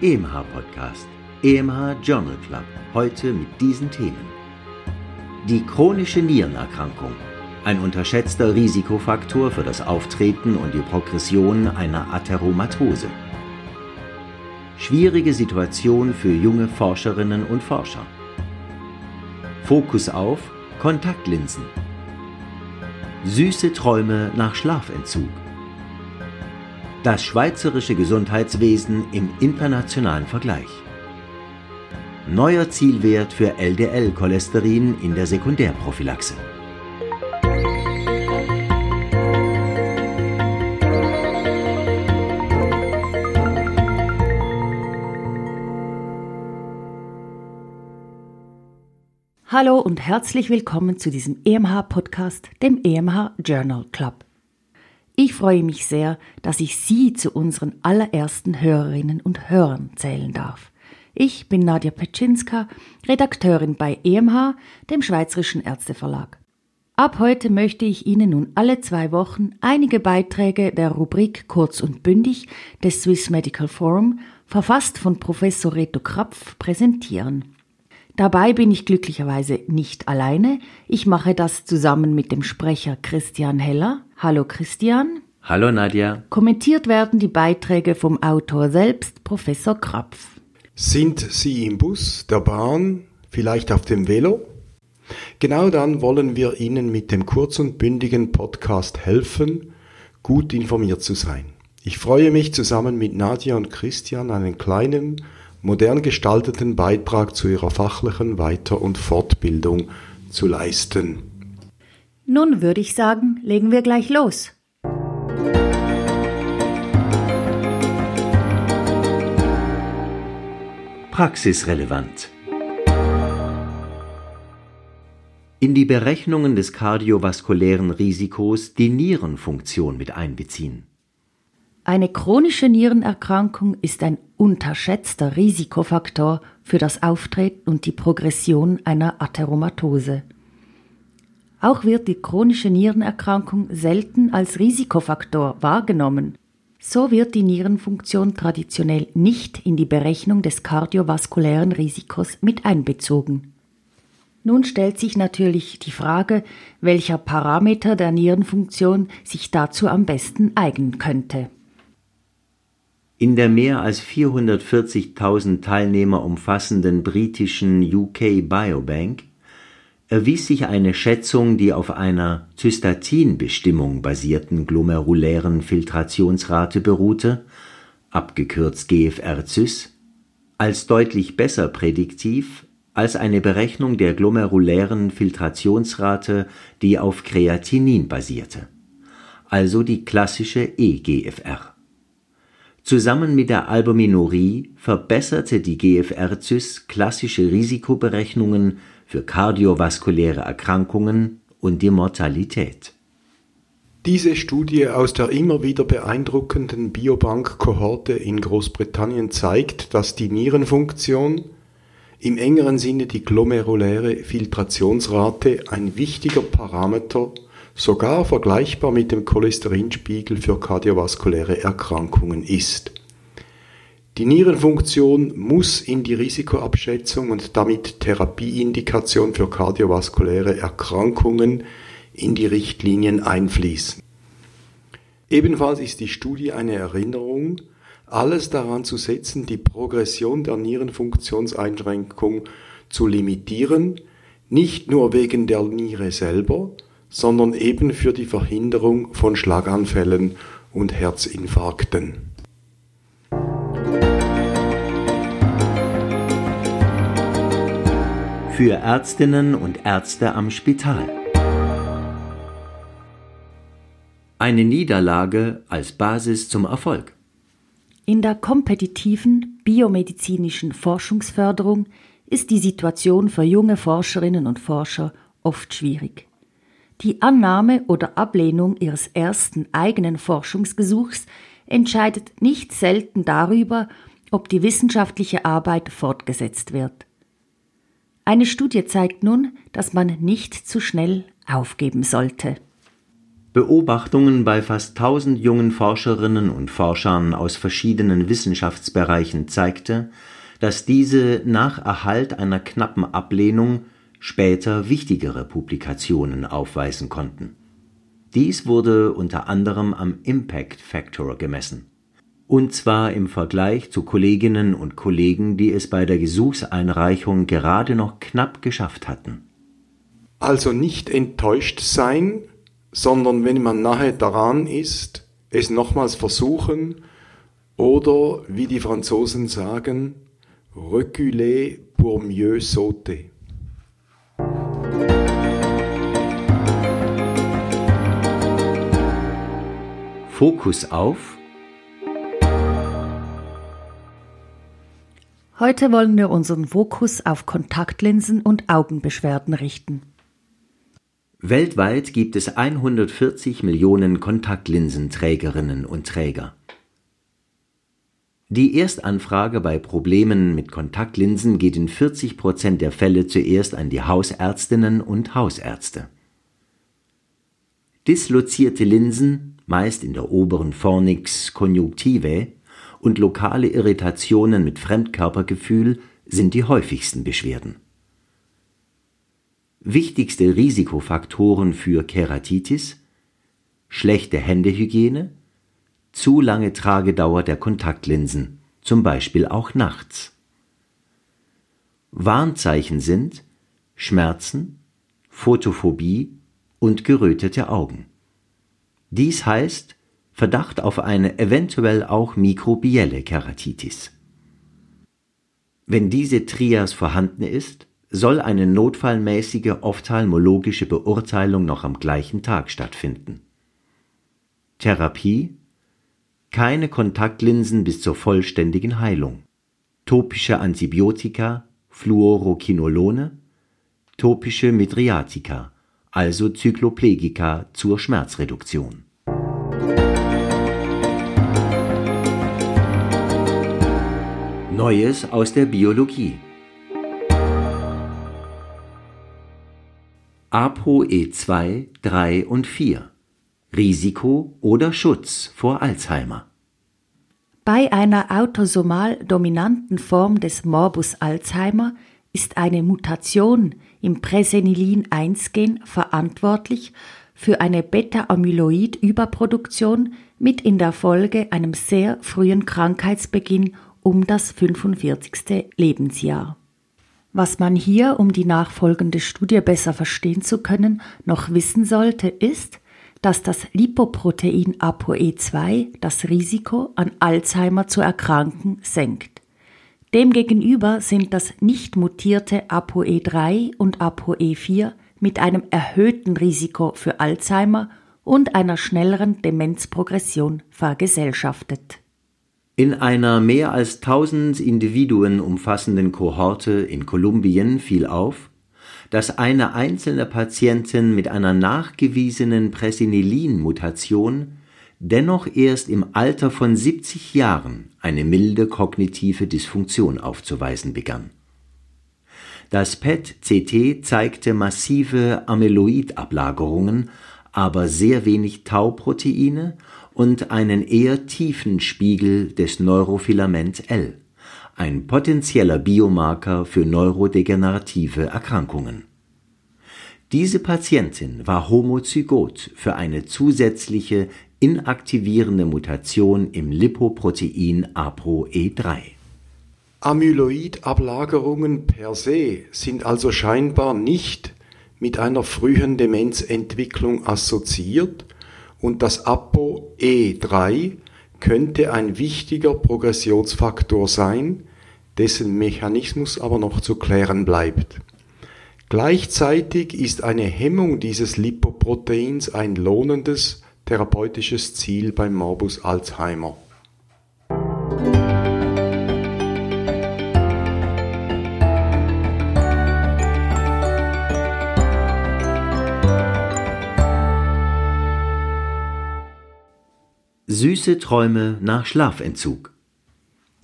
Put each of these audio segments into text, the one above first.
Sie hören EMH Podcast, EMH Journal Club, heute mit diesen Themen. Die chronische Nierenerkrankung, ein unterschätzter Risikofaktor für das Auftreten und die Progression einer Atheromatose. Schwierige Situation für junge Forscherinnen und Forscher. Fokus auf Kontaktlinsen. Süße Träume nach Schlafentzug. Das schweizerische Gesundheitswesen im internationalen Vergleich. Neuer Zielwert für LDL-Cholesterin in der Sekundärprophylaxe. Hallo und herzlich willkommen zu diesem EMH-Podcast, dem EMH Journal Club. Ich freue mich sehr, dass ich Sie zu unseren allerersten Hörerinnen und Hörern zählen darf. Ich bin Nadja Petschinska, Redakteurin bei EMH, dem Schweizerischen Ärzteverlag. Ab heute möchte ich Ihnen nun alle zwei Wochen einige Beiträge der Rubrik Kurz und Bündig des Swiss Medical Forum, verfasst von Professor Reto Krapf, präsentieren. Dabei bin ich glücklicherweise nicht alleine. Ich mache das zusammen mit dem Sprecher Christian Heller. Hallo Christian. Hallo Nadja. Kommentiert werden die Beiträge vom Autor selbst, Professor Krapf. Sind Sie im Bus, der Bahn, vielleicht auf dem Velo? Genau dann wollen wir Ihnen mit dem kurz und bündigen Podcast helfen, gut informiert zu sein. Ich freue mich zusammen mit Nadja und Christian einen kleinen modern gestalteten Beitrag zu ihrer fachlichen Weiter- und Fortbildung zu leisten. Nun würde ich sagen, legen wir gleich los. Praxisrelevant. In die Berechnungen des kardiovaskulären Risikos die Nierenfunktion mit einbeziehen. Eine chronische Nierenerkrankung ist ein unterschätzter Risikofaktor für das Auftreten und die Progression einer Atheromatose. Auch wird die chronische Nierenerkrankung selten als Risikofaktor wahrgenommen. So wird die Nierenfunktion traditionell nicht in die Berechnung des kardiovaskulären Risikos mit einbezogen. Nun stellt sich natürlich die Frage, welcher Parameter der Nierenfunktion sich dazu am besten eignen könnte. In der mehr als 440.000 Teilnehmer umfassenden britischen UK Biobank erwies sich eine Schätzung, die auf einer Zystatinbestimmung basierten glomerulären Filtrationsrate beruhte, abgekürzt GFR-Zys, als deutlich besser prädiktiv als eine Berechnung der glomerulären Filtrationsrate, die auf Kreatinin basierte, also die klassische eGFR. Zusammen mit der Albuminurie verbesserte die GFR-Zys klassische Risikoberechnungen für kardiovaskuläre Erkrankungen und die Mortalität. Diese Studie aus der immer wieder beeindruckenden Biobank-Kohorte in Großbritannien zeigt, dass die Nierenfunktion, im engeren Sinne die glomeruläre Filtrationsrate, ein wichtiger Parameter sogar vergleichbar mit dem Cholesterinspiegel für kardiovaskuläre Erkrankungen ist. Die Nierenfunktion muss in die Risikoabschätzung und damit Therapieindikation für kardiovaskuläre Erkrankungen in die Richtlinien einfließen. Ebenfalls ist die Studie eine Erinnerung, alles daran zu setzen, die Progression der Nierenfunktionseinschränkung zu limitieren, nicht nur wegen der Niere selber, sondern eben für die Verhinderung von Schlaganfällen und Herzinfarkten. Für Ärztinnen und Ärzte am Spital. Eine Niederlage als Basis zum Erfolg. In der kompetitiven biomedizinischen Forschungsförderung ist die Situation für junge Forscherinnen und Forscher oft schwierig. Die Annahme oder Ablehnung ihres ersten eigenen Forschungsgesuchs entscheidet nicht selten darüber, ob die wissenschaftliche Arbeit fortgesetzt wird. Eine Studie zeigt nun, dass man nicht zu schnell aufgeben sollte. Beobachtungen bei fast 1000 jungen Forscherinnen und Forschern aus verschiedenen Wissenschaftsbereichen zeigte, dass diese nach Erhalt einer knappen Ablehnung später wichtigere Publikationen aufweisen konnten. Dies wurde unter anderem am Impact Factor gemessen, und zwar im Vergleich zu Kolleginnen und Kollegen, die es bei der Gesuchseinreichung gerade noch knapp geschafft hatten. Also nicht enttäuscht sein, sondern wenn man nahe daran ist, es nochmals versuchen oder, wie die Franzosen sagen, reculer pour mieux sauter. Fokus auf Heute wollen wir unseren Fokus auf Kontaktlinsen und Augenbeschwerden richten. Weltweit gibt es 140 Millionen Kontaktlinsenträgerinnen und Träger. Die Erstanfrage bei Problemen mit Kontaktlinsen geht in 40 Prozent der Fälle zuerst an die Hausärztinnen und Hausärzte. Dislozierte Linsen, meist in der oberen Fornix conjunctivae, und lokale Irritationen mit Fremdkörpergefühl sind die häufigsten Beschwerden Wichtigste Risikofaktoren für Keratitis schlechte Händehygiene, zu lange Tragedauer der Kontaktlinsen, zum Beispiel auch nachts. Warnzeichen sind Schmerzen, Photophobie und gerötete Augen. Dies heißt Verdacht auf eine eventuell auch mikrobielle Keratitis. Wenn diese Trias vorhanden ist, soll eine notfallmäßige ophthalmologische Beurteilung noch am gleichen Tag stattfinden. Therapie keine Kontaktlinsen bis zur vollständigen Heilung. Topische Antibiotika, Fluorokinolone, topische Midriatika, also Zykloplegika zur Schmerzreduktion. Neues aus der Biologie ApoE2, 3 und 4 Risiko oder Schutz vor Alzheimer. Bei einer autosomal dominanten Form des Morbus Alzheimer ist eine Mutation im Presenilin-1-Gen verantwortlich für eine Beta-Amyloid-Überproduktion mit in der Folge einem sehr frühen Krankheitsbeginn um das 45. Lebensjahr. Was man hier, um die nachfolgende Studie besser verstehen zu können, noch wissen sollte, ist, dass das Lipoprotein ApoE2 das Risiko, an Alzheimer zu erkranken, senkt. Demgegenüber sind das nicht mutierte ApoE3 und ApoE4 mit einem erhöhten Risiko für Alzheimer und einer schnelleren Demenzprogression vergesellschaftet. In einer mehr als 1000 Individuen umfassenden Kohorte in Kolumbien fiel auf, dass eine einzelne Patientin mit einer nachgewiesenen Presenilin-Mutation dennoch erst im Alter von 70 Jahren eine milde kognitive Dysfunktion aufzuweisen begann. Das PET-CT zeigte massive Amyloidablagerungen, aber sehr wenig Tauproteine und einen eher tiefen Spiegel des Neurofilament L, ein potenzieller Biomarker für neurodegenerative Erkrankungen. Diese Patientin war homozygot für eine zusätzliche inaktivierende Mutation im Lipoprotein ApoE3. Amyloidablagerungen per se sind also scheinbar nicht mit einer frühen Demenzentwicklung assoziiert und das ApoE3 könnte ein wichtiger Progressionsfaktor sein, dessen Mechanismus aber noch zu klären bleibt. Gleichzeitig ist eine Hemmung dieses Lipoproteins ein lohnendes therapeutisches Ziel beim Morbus Alzheimer. Süße Träume nach Schlafentzug.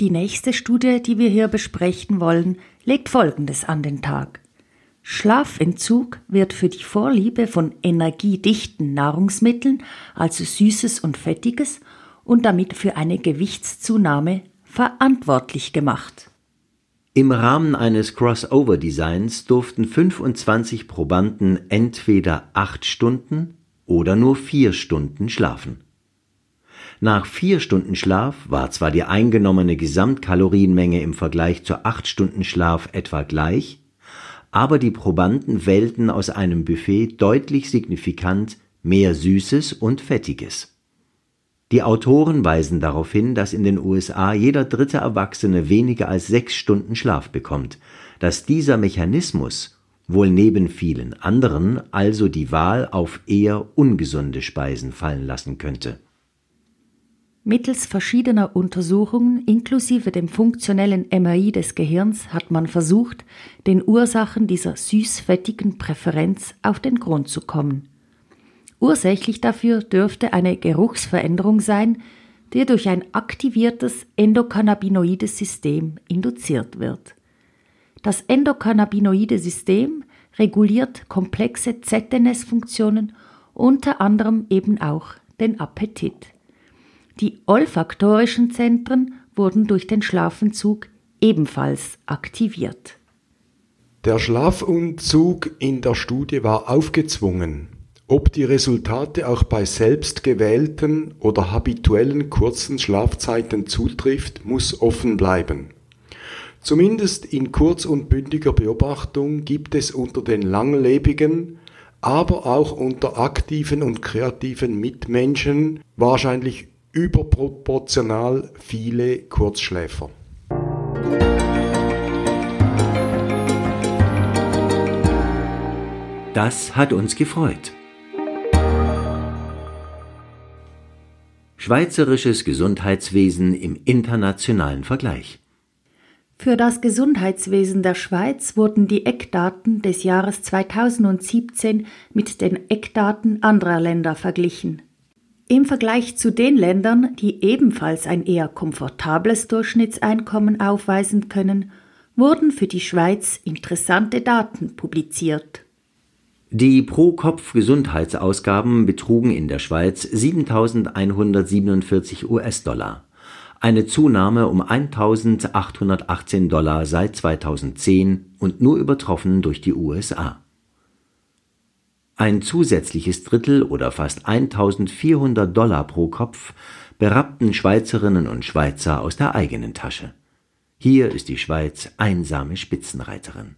Die nächste Studie, die wir hier besprechen wollen, legt Folgendes an den Tag. Schlafentzug wird für die Vorliebe von energiedichten Nahrungsmitteln, also Süßes und Fettiges, und damit für eine Gewichtszunahme verantwortlich gemacht. Im Rahmen eines Crossover-Designs durften 25 Probanden entweder acht Stunden oder nur vier Stunden schlafen. Nach vier Stunden Schlaf war zwar die eingenommene Gesamtkalorienmenge im Vergleich zu acht Stunden Schlaf etwa gleich, aber die Probanden wählten aus einem Buffet deutlich signifikant mehr Süßes und Fettiges. Die Autoren weisen darauf hin, dass in den USA jeder dritte Erwachsene weniger als sechs Stunden Schlaf bekommt, dass dieser Mechanismus wohl neben vielen anderen also die Wahl auf eher ungesunde Speisen fallen lassen könnte. Mittels verschiedener Untersuchungen inklusive dem funktionellen MRI des Gehirns hat man versucht, den Ursachen dieser süßfettigen Präferenz auf den Grund zu kommen. Ursächlich dafür dürfte eine Geruchsveränderung sein, die durch ein aktiviertes endokannabinoides System induziert wird. Das endokannabinoide System reguliert komplexe ZNS-Funktionen, unter anderem eben auch den Appetit. Die olfaktorischen Zentren wurden durch den Schlafentzug ebenfalls aktiviert. Der Schlafunzug in der Studie war aufgezwungen. Ob die Resultate auch bei selbstgewählten oder habituellen kurzen Schlafzeiten zutrifft, muss offen bleiben. Zumindest in kurz- und bündiger Beobachtung gibt es unter den Langlebigen, aber auch unter aktiven und kreativen Mitmenschen wahrscheinlich überproportional viele Kurzschläfer. Das hat uns gefreut. Schweizerisches Gesundheitswesen im internationalen Vergleich. Für das Gesundheitswesen der Schweiz wurden die Eckdaten des Jahres 2017 mit den Eckdaten anderer Länder verglichen. Im Vergleich zu den Ländern, die ebenfalls ein eher komfortables Durchschnittseinkommen aufweisen können, wurden für die Schweiz interessante Daten publiziert. Die Pro-Kopf-Gesundheitsausgaben betrugen in der Schweiz 7.147 US-Dollar, eine Zunahme um 1.818 Dollar seit 2010 und nur übertroffen durch die USA. Ein zusätzliches Drittel oder fast 1.400 Dollar pro Kopf berappten Schweizerinnen und Schweizer aus der eigenen Tasche. Hier ist die Schweiz einsame Spitzenreiterin.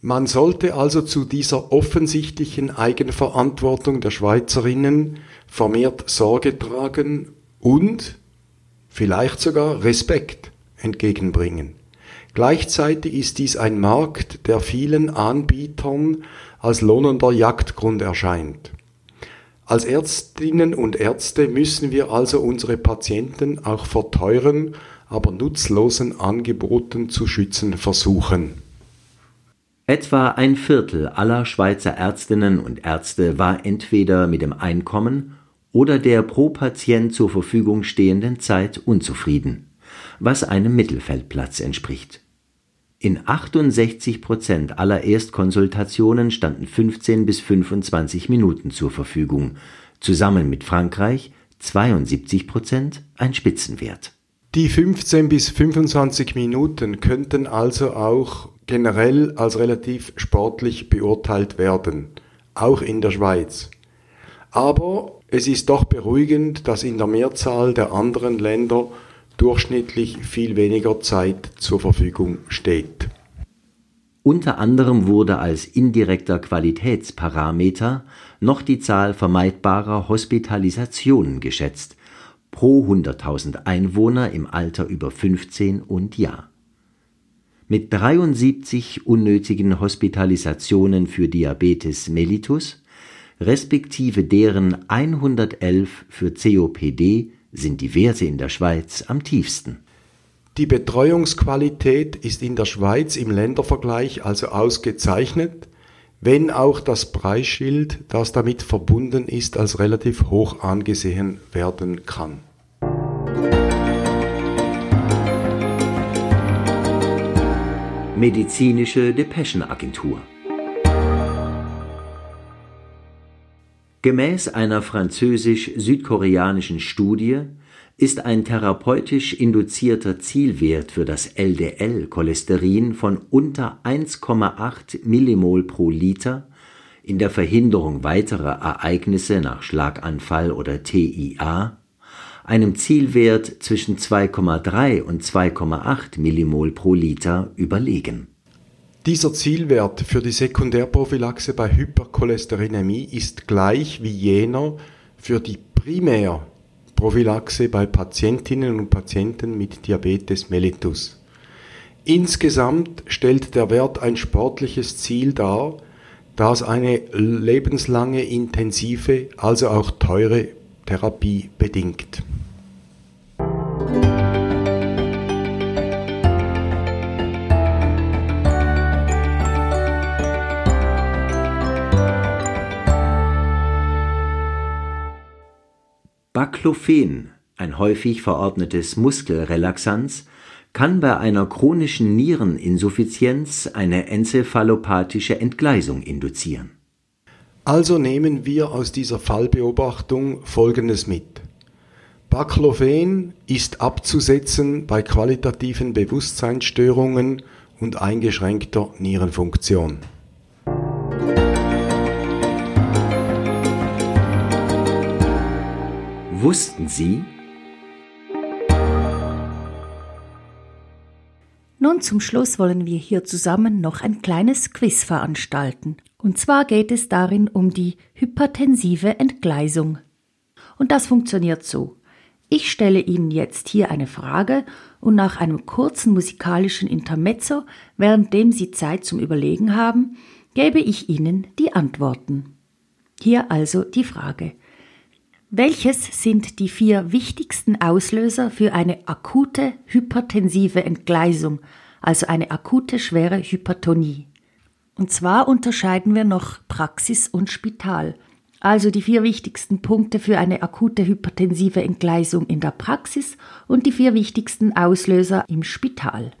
Man sollte also zu dieser offensichtlichen Eigenverantwortung der Schweizerinnen vermehrt Sorge tragen und vielleicht sogar Respekt entgegenbringen. Gleichzeitig ist dies ein Markt, der vielen Anbietern als lohnender Jagdgrund erscheint. Als Ärztinnen und Ärzte müssen wir also unsere Patienten auch vor teuren, aber nutzlosen Angeboten zu schützen versuchen. Etwa ein Viertel aller Schweizer Ärztinnen und Ärzte war entweder mit dem Einkommen oder der pro Patient zur Verfügung stehenden Zeit unzufrieden, was einem Mittelfeldplatz entspricht. In 68 Prozent aller Erstkonsultationen standen 15 bis 25 Minuten zur Verfügung, zusammen mit Frankreich 72 Prozent ein Spitzenwert. Die 15 bis 25 Minuten könnten also auch generell als relativ sportlich beurteilt werden, auch in der Schweiz. Aber es ist doch beruhigend, dass in der Mehrzahl der anderen Länder durchschnittlich viel weniger Zeit zur Verfügung steht. Unter anderem wurde als indirekter Qualitätsparameter noch die Zahl vermeidbarer Hospitalisationen geschätzt, pro 100.000 Einwohner im Alter über 15 und Jahr mit 73 unnötigen Hospitalisationen für Diabetes mellitus respektive deren 111 für COPD sind die Werte in der Schweiz am tiefsten. Die Betreuungsqualität ist in der Schweiz im Ländervergleich also ausgezeichnet, wenn auch das Preisschild, das damit verbunden ist, als relativ hoch angesehen werden kann. Medizinische Depeschenagentur. Gemäß einer französisch-südkoreanischen Studie ist ein therapeutisch induzierter Zielwert für das LDL-Cholesterin von unter 1,8 Millimol pro Liter in der Verhinderung weiterer Ereignisse nach Schlaganfall oder TIA einem Zielwert zwischen 2,3 und 2,8 Millimol pro Liter überlegen dieser Zielwert für die Sekundärprophylaxe bei Hypercholesterinämie ist gleich wie jener für die Primärprophylaxe bei Patientinnen und Patienten mit Diabetes mellitus. Insgesamt stellt der Wert ein sportliches Ziel dar, das eine lebenslange intensive, also auch teure Therapie bedingt. Baclofen, ein häufig verordnetes Muskelrelaxanz, kann bei einer chronischen Niereninsuffizienz eine enzephalopathische Entgleisung induzieren. Also nehmen wir aus dieser Fallbeobachtung Folgendes mit. Baclofen ist abzusetzen bei qualitativen Bewusstseinsstörungen und eingeschränkter Nierenfunktion. Wussten Sie? Nun zum Schluss wollen wir hier zusammen noch ein kleines Quiz veranstalten. Und zwar geht es darin um die hypertensive Entgleisung. Und das funktioniert so. Ich stelle Ihnen jetzt hier eine Frage und nach einem kurzen musikalischen Intermezzo, währenddem Sie Zeit zum Überlegen haben, gebe ich Ihnen die Antworten. Hier also die Frage. Welches sind die vier wichtigsten Auslöser für eine akute hypertensive Entgleisung, also eine akute schwere Hypertonie? Und zwar unterscheiden wir noch Praxis und Spital. Also die vier wichtigsten Punkte für eine akute hypertensive Entgleisung in der Praxis und die vier wichtigsten Auslöser im Spital.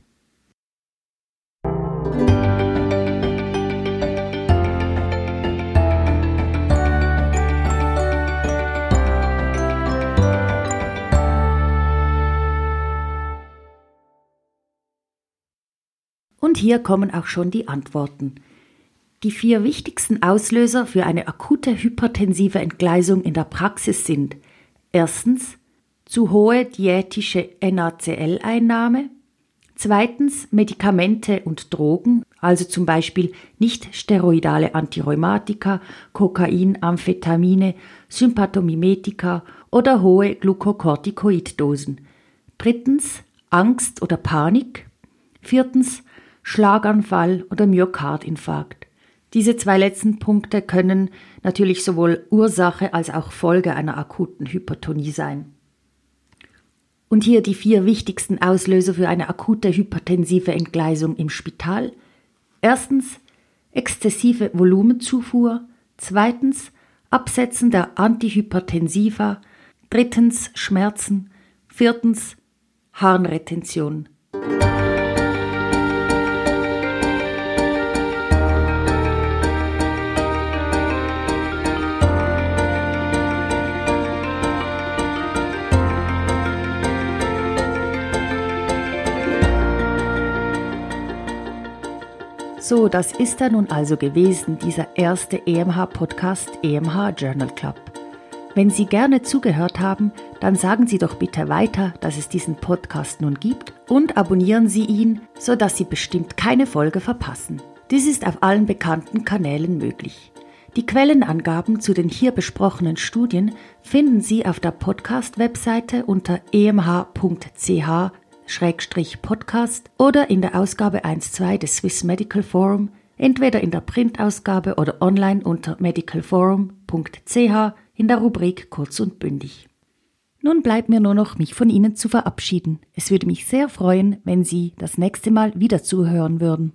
Und hier kommen auch schon die Antworten. Die vier wichtigsten Auslöser für eine akute hypertensive Entgleisung in der Praxis sind erstens zu hohe diätische NaCl-Einnahme, zweitens Medikamente und Drogen, also zum Beispiel nicht steroidale Antirheumatika, Kokain, Amphetamine, Sympathomimetika oder hohe Glukokortikoiddosen. Drittens Angst oder Panik. Viertens Schlaganfall oder Myokardinfarkt. Diese zwei letzten Punkte können natürlich sowohl Ursache als auch Folge einer akuten Hypertonie sein. Und hier die vier wichtigsten Auslöser für eine akute hypertensive Entgleisung im Spital. Erstens exzessive Volumenzufuhr, zweitens Absetzen der Antihypertensiva, drittens Schmerzen, viertens Harnretention. So, das ist er nun also gewesen, dieser erste EMH-Podcast EMH Journal Club. Wenn Sie gerne zugehört haben, dann sagen Sie doch bitte weiter, dass es diesen Podcast nun gibt und abonnieren Sie ihn, sodass Sie bestimmt keine Folge verpassen. Dies ist auf allen bekannten Kanälen möglich. Die Quellenangaben zu den hier besprochenen Studien finden Sie auf der Podcast-Webseite unter emh.ch Podcast oder in der Ausgabe 1.2 des Swiss Medical Forum, entweder in der Printausgabe oder online unter medicalforum.ch in der Rubrik Kurz und bündig. Nun bleibt mir nur noch, mich von Ihnen zu verabschieden. Es würde mich sehr freuen, wenn Sie das nächste Mal wieder zuhören würden.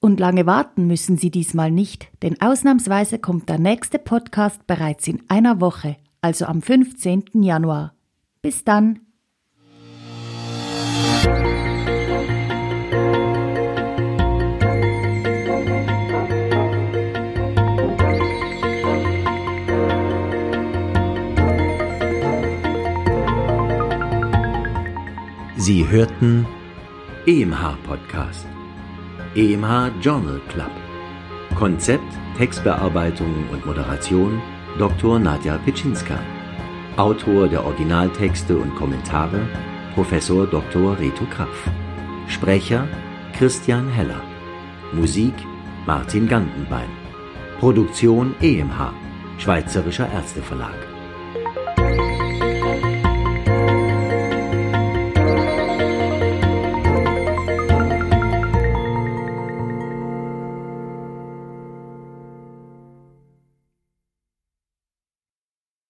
Und lange warten müssen Sie diesmal nicht, denn ausnahmsweise kommt der nächste Podcast bereits in einer Woche, also am 15. Januar. Bis dann! Sie hörten EMH Podcast, EMH Journal Club. Konzept, Textbearbeitung und Moderation Dr. Nadja Pitschinska. Autor der Originaltexte und Kommentare Professor Dr. Reto Krapf. Sprecher Christian Heller. Musik Martin Gantenbein. Produktion EMH, Schweizerischer Ärzteverlag.